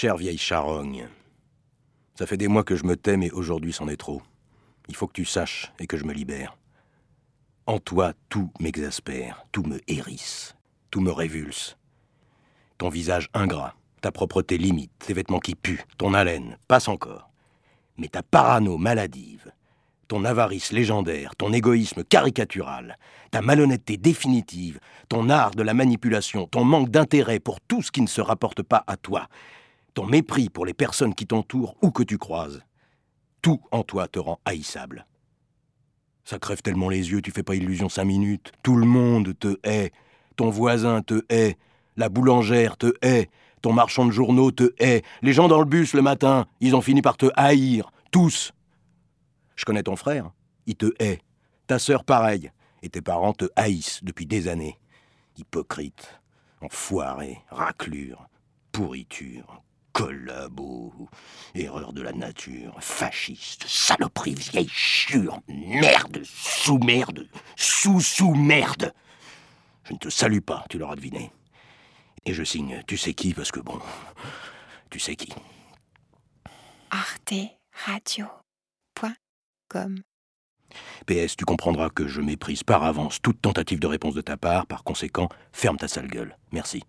Chère vieille charogne, ça fait des mois que je me tais, mais aujourd'hui c'en est trop. Il faut que tu saches et que je me libère. En toi, tout m'exaspère, tout me hérisse, tout me révulse. Ton visage ingrat, ta propreté limite, tes vêtements qui puent, ton haleine, passe encore. Mais ta parano maladive, ton avarice légendaire, ton égoïsme caricatural, ta malhonnêteté définitive, ton art de la manipulation, ton manque d'intérêt pour tout ce qui ne se rapporte pas à toi, ton mépris pour les personnes qui t'entourent ou que tu croises, tout en toi te rend haïssable. Ça crève tellement les yeux, tu fais pas illusion cinq minutes. Tout le monde te hait. Ton voisin te hait. La boulangère te hait. Ton marchand de journaux te hait. Les gens dans le bus le matin, ils ont fini par te haïr. Tous. Je connais ton frère, il te hait. Ta sœur, pareil. Et tes parents te haïssent depuis des années. Hypocrite, enfoiré, raclure, pourriture, collabo, erreur de la nature, fasciste, saloperie, vieille chure, merde, sous-merde, sous-sous-merde. Je ne te salue pas, tu l'auras deviné. Et je signe, tu sais qui, parce que bon, tu sais qui. Arte Radio. PS, tu comprendras que je méprise par avance toute tentative de réponse de ta part, par conséquent, ferme ta sale gueule. Merci.